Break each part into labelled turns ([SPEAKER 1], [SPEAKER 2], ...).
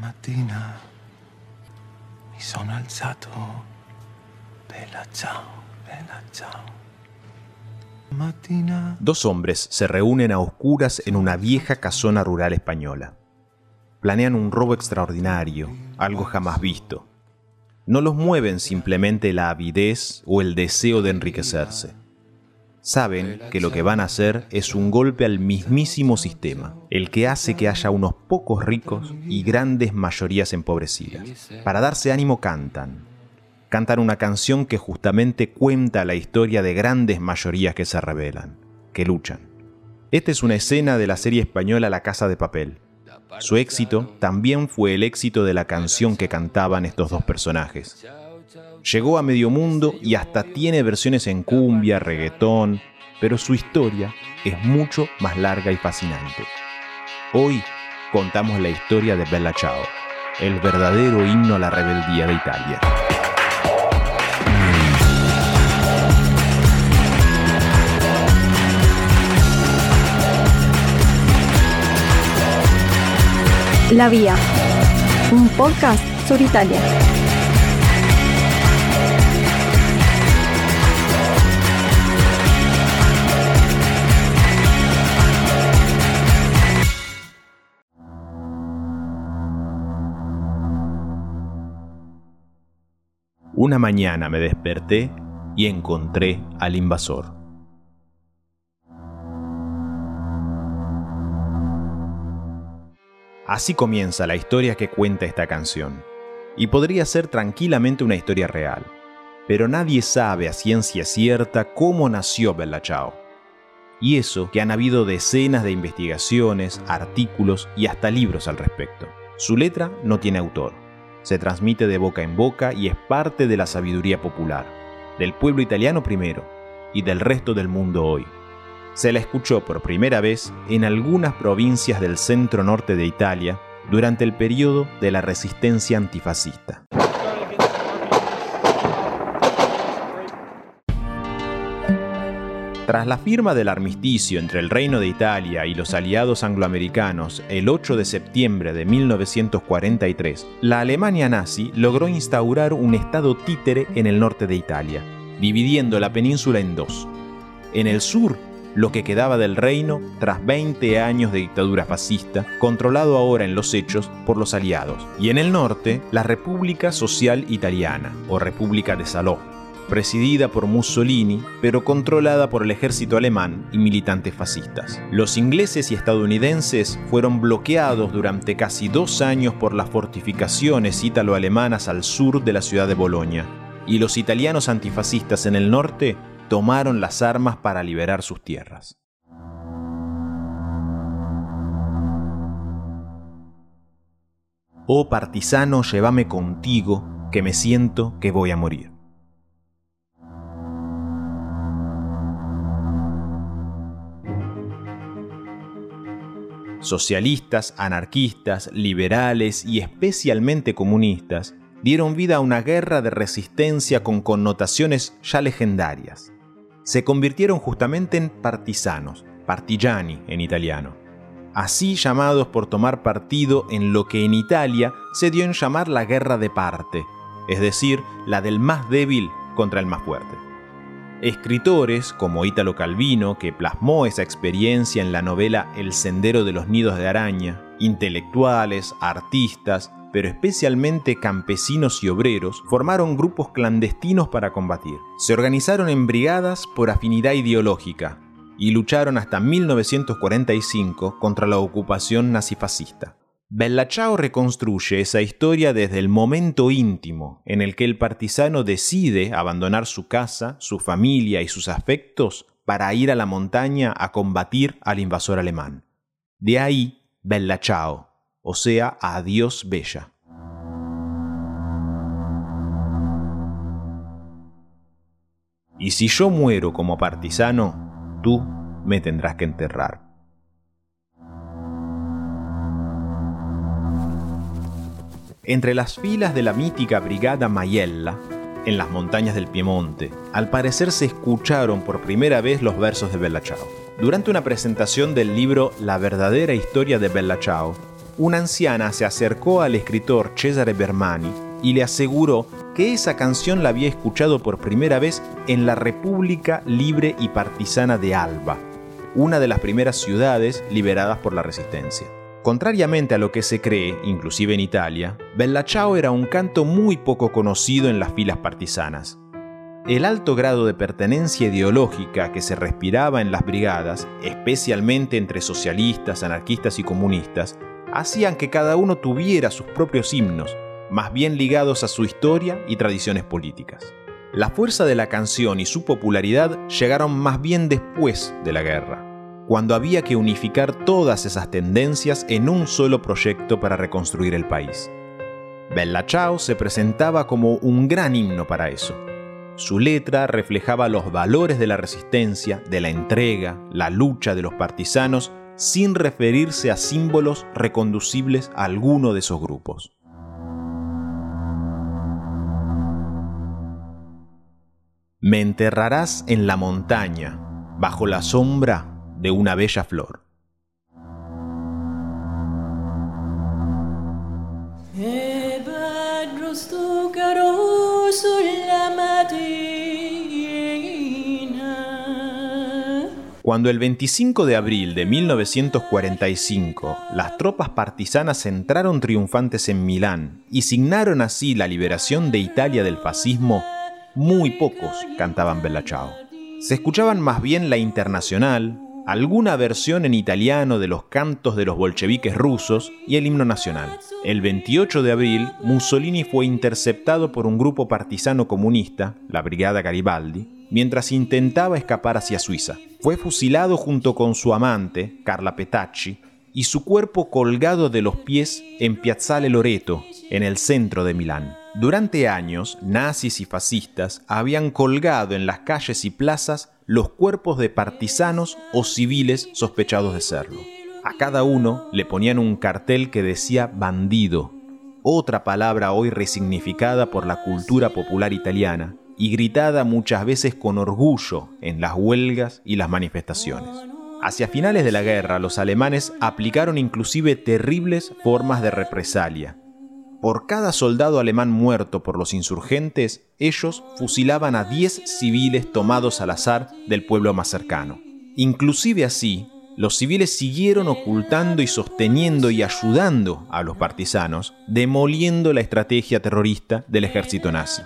[SPEAKER 1] mattina mi sono alzato. Bella ciao, bella.
[SPEAKER 2] Dos hombres se reúnen a oscuras en una vieja casona rural española. Planean un robo extraordinario, algo jamás visto. No los mueven simplemente la avidez o el deseo de enriquecerse. Saben que lo que van a hacer es un golpe al mismísimo sistema, el que hace que haya unos pocos ricos y grandes mayorías empobrecidas. Para darse ánimo cantan. Cantan una canción que justamente cuenta la historia de grandes mayorías que se rebelan, que luchan. Esta es una escena de la serie española La Casa de Papel. Su éxito también fue el éxito de la canción que cantaban estos dos personajes. Llegó a medio mundo y hasta tiene versiones en cumbia, reggaetón, pero su historia es mucho más larga y fascinante. Hoy contamos la historia de Bella Ciao, el verdadero himno a la rebeldía de Italia.
[SPEAKER 3] La Vía, un podcast sobre Italia.
[SPEAKER 2] Una mañana me desperté y encontré al invasor. Así comienza la historia que cuenta esta canción. Y podría ser tranquilamente una historia real. Pero nadie sabe a ciencia cierta cómo nació Bella Ciao. Y eso que han habido decenas de investigaciones, artículos y hasta libros al respecto. Su letra no tiene autor se transmite de boca en boca y es parte de la sabiduría popular, del pueblo italiano primero y del resto del mundo hoy. Se la escuchó por primera vez en algunas provincias del centro norte de Italia durante el periodo de la resistencia antifascista. Tras la firma del armisticio entre el Reino de Italia y los aliados angloamericanos el 8 de septiembre de 1943, la Alemania nazi logró instaurar un estado títere en el norte de Italia, dividiendo la península en dos. En el sur, lo que quedaba del reino tras 20 años de dictadura fascista, controlado ahora en los hechos por los aliados, y en el norte, la República Social Italiana, o República de Saló, presidida por Mussolini, pero controlada por el ejército alemán y militantes fascistas. Los ingleses y estadounidenses fueron bloqueados durante casi dos años por las fortificaciones ítalo-alemanas al sur de la ciudad de Bolonia, y los italianos antifascistas en el norte tomaron las armas para liberar sus tierras. Oh partisano, llévame contigo, que me siento que voy a morir. Socialistas, anarquistas, liberales y especialmente comunistas dieron vida a una guerra de resistencia con connotaciones ya legendarias. Se convirtieron justamente en partisanos, partigiani en italiano, así llamados por tomar partido en lo que en Italia se dio en llamar la guerra de parte, es decir, la del más débil contra el más fuerte. Escritores como Ítalo Calvino, que plasmó esa experiencia en la novela El sendero de los nidos de araña, intelectuales, artistas, pero especialmente campesinos y obreros, formaron grupos clandestinos para combatir. Se organizaron en brigadas por afinidad ideológica y lucharon hasta 1945 contra la ocupación nazifascista. Bella Ciao reconstruye esa historia desde el momento íntimo en el que el partisano decide abandonar su casa, su familia y sus afectos para ir a la montaña a combatir al invasor alemán. De ahí Bella Ciao, o sea, adiós Bella. Y si yo muero como partisano, tú me tendrás que enterrar. Entre las filas de la mítica Brigada Maiella, en las montañas del Piemonte, al parecer se escucharon por primera vez los versos de Bella Ciao. Durante una presentación del libro La verdadera historia de Bella Ciao, una anciana se acercó al escritor Cesare Bermani y le aseguró que esa canción la había escuchado por primera vez en la República Libre y Partisana de Alba, una de las primeras ciudades liberadas por la resistencia. Contrariamente a lo que se cree, inclusive en Italia, Bella Ciao era un canto muy poco conocido en las filas partisanas. El alto grado de pertenencia ideológica que se respiraba en las brigadas, especialmente entre socialistas, anarquistas y comunistas, hacían que cada uno tuviera sus propios himnos, más bien ligados a su historia y tradiciones políticas. La fuerza de la canción y su popularidad llegaron más bien después de la guerra cuando había que unificar todas esas tendencias en un solo proyecto para reconstruir el país. Bella Ciao se presentaba como un gran himno para eso. Su letra reflejaba los valores de la resistencia, de la entrega, la lucha de los partisanos, sin referirse a símbolos reconducibles a alguno de esos grupos. Me enterrarás en la montaña, bajo la sombra de una bella flor. Cuando el 25 de abril de 1945 las tropas partisanas entraron triunfantes en Milán y signaron así la liberación de Italia del fascismo, muy pocos cantaban Bella Ciao. Se escuchaban más bien la internacional, alguna versión en italiano de los cantos de los bolcheviques rusos y el himno nacional. El 28 de abril, Mussolini fue interceptado por un grupo partisano comunista, la Brigada Garibaldi, mientras intentaba escapar hacia Suiza. Fue fusilado junto con su amante, Carla Petacci, y su cuerpo colgado de los pies en Piazzale Loreto, en el centro de Milán. Durante años, nazis y fascistas habían colgado en las calles y plazas los cuerpos de partisanos o civiles sospechados de serlo. A cada uno le ponían un cartel que decía bandido, otra palabra hoy resignificada por la cultura popular italiana y gritada muchas veces con orgullo en las huelgas y las manifestaciones. Hacia finales de la guerra, los alemanes aplicaron inclusive terribles formas de represalia. Por cada soldado alemán muerto por los insurgentes, ellos fusilaban a 10 civiles tomados al azar del pueblo más cercano. Inclusive así, los civiles siguieron ocultando y sosteniendo y ayudando a los partisanos, demoliendo la estrategia terrorista del ejército nazi.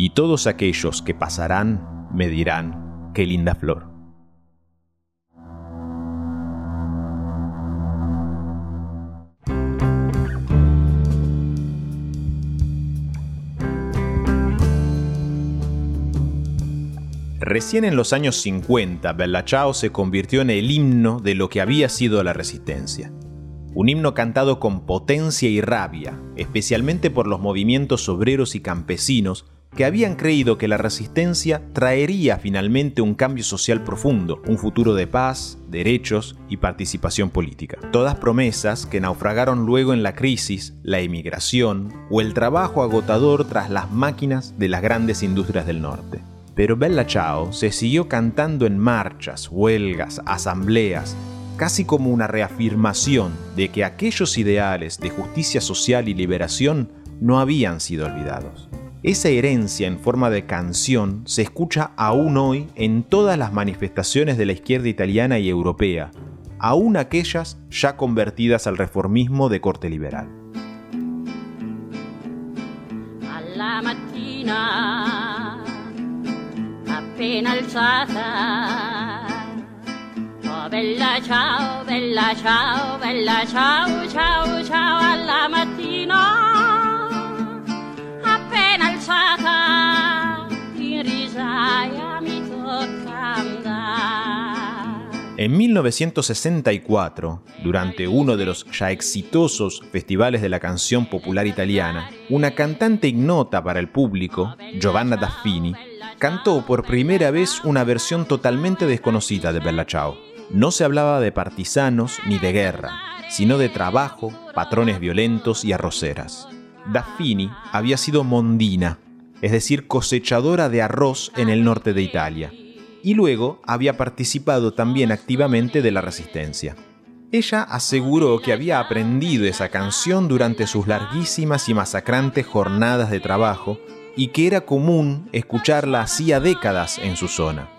[SPEAKER 2] y todos aquellos que pasarán me dirán, qué linda flor. Recién en los años 50, Bella Ciao se convirtió en el himno de lo que había sido la resistencia. Un himno cantado con potencia y rabia, especialmente por los movimientos obreros y campesinos que habían creído que la resistencia traería finalmente un cambio social profundo, un futuro de paz, derechos y participación política. Todas promesas que naufragaron luego en la crisis, la emigración o el trabajo agotador tras las máquinas de las grandes industrias del norte. Pero Bella Ciao se siguió cantando en marchas, huelgas, asambleas, casi como una reafirmación de que aquellos ideales de justicia social y liberación no habían sido olvidados. Esa herencia en forma de canción se escucha aún hoy en todas las manifestaciones de la izquierda italiana y europea, aún aquellas ya convertidas al reformismo de corte liberal.
[SPEAKER 4] Appena alzata, oh bella ciao, bella ciao, bella ciao, ciao, ciao, alla mattina.
[SPEAKER 2] En 1964, durante uno de los ya exitosos festivales de la canción popular italiana, una cantante ignota para el público, Giovanna Daffini, cantó por primera vez una versión totalmente desconocida de Bella Ciao. No se hablaba de partisanos ni de guerra, sino de trabajo, patrones violentos y arroceras. Daffini había sido mondina, es decir, cosechadora de arroz en el norte de Italia y luego había participado también activamente de la resistencia. Ella aseguró que había aprendido esa canción durante sus larguísimas y masacrantes jornadas de trabajo y que era común escucharla hacía décadas en su zona.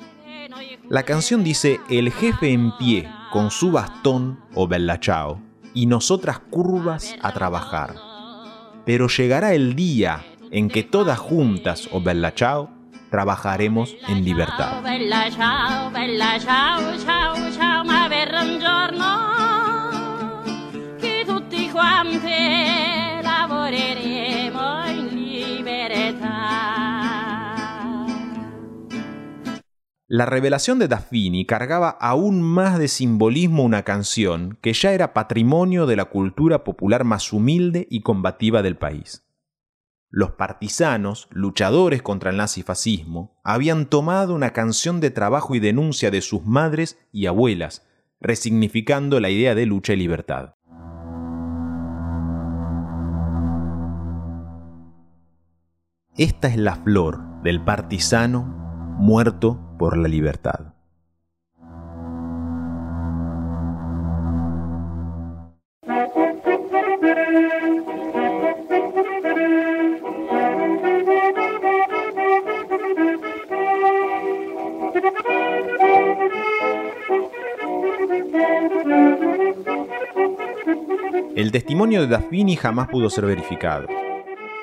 [SPEAKER 2] La canción dice el jefe en pie con su bastón o bella chao y nosotras curvas a trabajar. Pero llegará el día en que todas juntas o bella chao trabajaremos en libertad. La revelación de Daffini cargaba aún más de simbolismo una canción que ya era patrimonio de la cultura popular más humilde y combativa del país. Los partisanos, luchadores contra el nazifascismo, habían tomado una canción de trabajo y denuncia de sus madres y abuelas, resignificando la idea de lucha y libertad. Esta es la flor del partisano muerto por la libertad. El testimonio de Daffini jamás pudo ser verificado.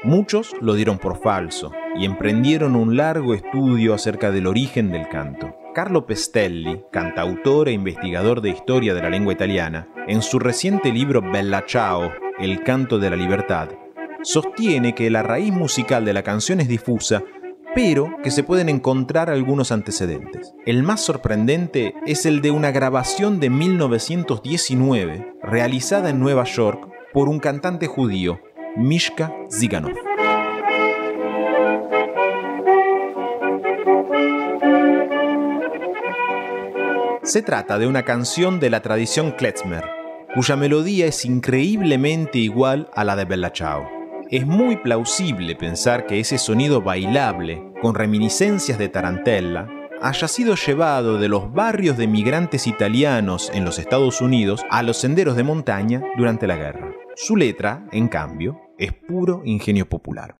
[SPEAKER 2] Muchos lo dieron por falso y emprendieron un largo estudio acerca del origen del canto. Carlo Pestelli, cantautor e investigador de historia de la lengua italiana, en su reciente libro Bella Ciao, El canto de la libertad, sostiene que la raíz musical de la canción es difusa, pero que se pueden encontrar algunos antecedentes. El más sorprendente es el de una grabación de 1919 realizada en Nueva York por un cantante judío, Mishka Ziganov. Se trata de una canción de la tradición klezmer, cuya melodía es increíblemente igual a la de Bella Ciao. Es muy plausible pensar que ese sonido bailable, con reminiscencias de tarantella, haya sido llevado de los barrios de migrantes italianos en los Estados Unidos a los senderos de montaña durante la guerra. Su letra, en cambio, es puro ingenio popular.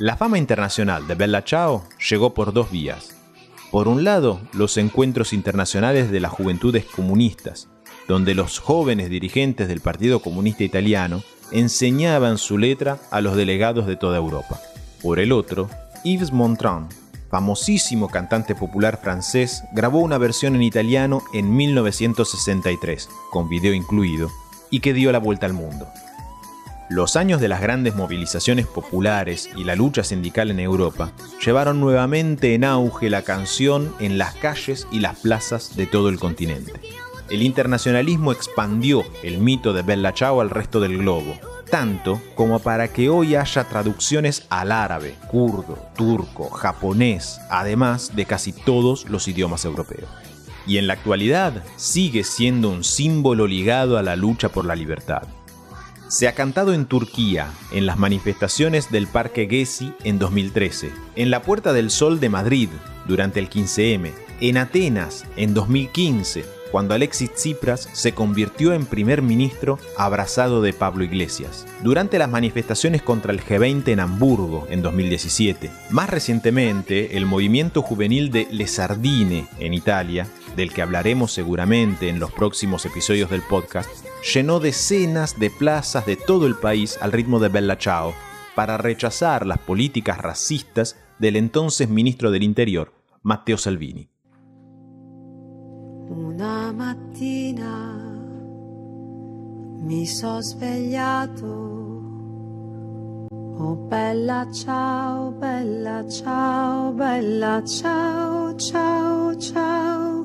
[SPEAKER 2] La fama internacional de Bella Ciao llegó por dos vías. Por un lado, los encuentros internacionales de las juventudes comunistas, donde los jóvenes dirigentes del Partido Comunista Italiano enseñaban su letra a los delegados de toda Europa. Por el otro, Yves Montand, famosísimo cantante popular francés, grabó una versión en italiano en 1963, con video incluido, y que dio la vuelta al mundo. Los años de las grandes movilizaciones populares y la lucha sindical en Europa llevaron nuevamente en auge la canción en las calles y las plazas de todo el continente. El internacionalismo expandió el mito de Bella Ciao al resto del globo, tanto como para que hoy haya traducciones al árabe, kurdo, turco, japonés, además de casi todos los idiomas europeos. Y en la actualidad sigue siendo un símbolo ligado a la lucha por la libertad. Se ha cantado en Turquía, en las manifestaciones del Parque Gezi en 2013, en la Puerta del Sol de Madrid durante el 15M, en Atenas en 2015, cuando Alexis Tsipras se convirtió en primer ministro abrazado de Pablo Iglesias, durante las manifestaciones contra el G20 en Hamburgo en 2017, más recientemente el movimiento juvenil de Le Sardine en Italia, del que hablaremos seguramente en los próximos episodios del podcast, llenó decenas de plazas de todo el país al ritmo de Bella Ciao para rechazar las políticas racistas del entonces ministro del Interior, Matteo Salvini.
[SPEAKER 5] Una mattina mi. Oh bella ciao, bella ciao, bella ciao, ciao, ciao.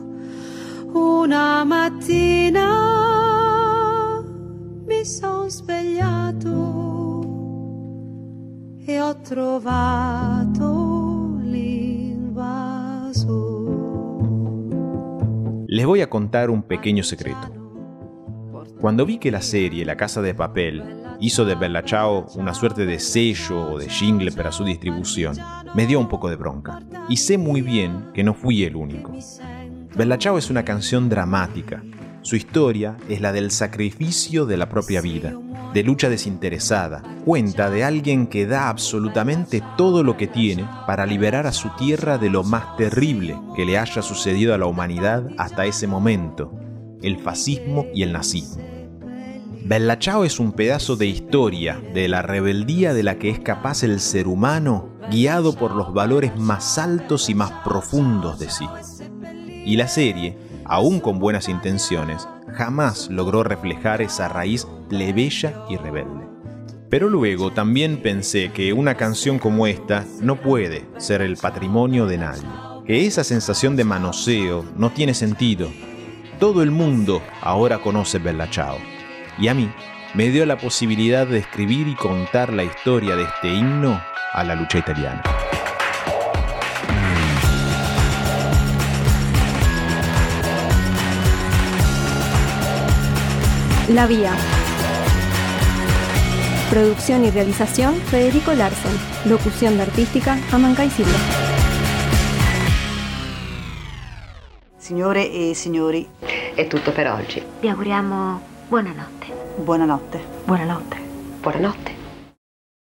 [SPEAKER 5] Una mattina
[SPEAKER 2] Les voy a contar un pequeño secreto. Cuando vi que la serie La Casa de Papel hizo de Bella Ciao una suerte de sello o de jingle para su distribución, me dio un poco de bronca. Y sé muy bien que no fui el único. Bella Ciao es una canción dramática. Su historia es la del sacrificio de la propia vida, de lucha desinteresada. Cuenta de alguien que da absolutamente todo lo que tiene para liberar a su tierra de lo más terrible que le haya sucedido a la humanidad hasta ese momento, el fascismo y el nazismo. Bella Ciao es un pedazo de historia de la rebeldía de la que es capaz el ser humano guiado por los valores más altos y más profundos de sí. Y la serie, aún con buenas intenciones, jamás logró reflejar esa raíz plebeya y rebelde. Pero luego también pensé que una canción como esta no puede ser el patrimonio de nadie, que esa sensación de manoseo no tiene sentido. Todo el mundo ahora conoce Bella Ciao, y a mí me dio la posibilidad de escribir y contar la historia de este himno a la lucha italiana.
[SPEAKER 3] La Vía. Producción y realización Federico Larsen. Locución de artística Amanca y Silva.
[SPEAKER 6] Signore e signori,
[SPEAKER 7] È tutto per oggi.
[SPEAKER 8] Vi auguriamo buonanotte.
[SPEAKER 6] buonanotte.
[SPEAKER 8] Buonanotte.
[SPEAKER 7] Buonanotte.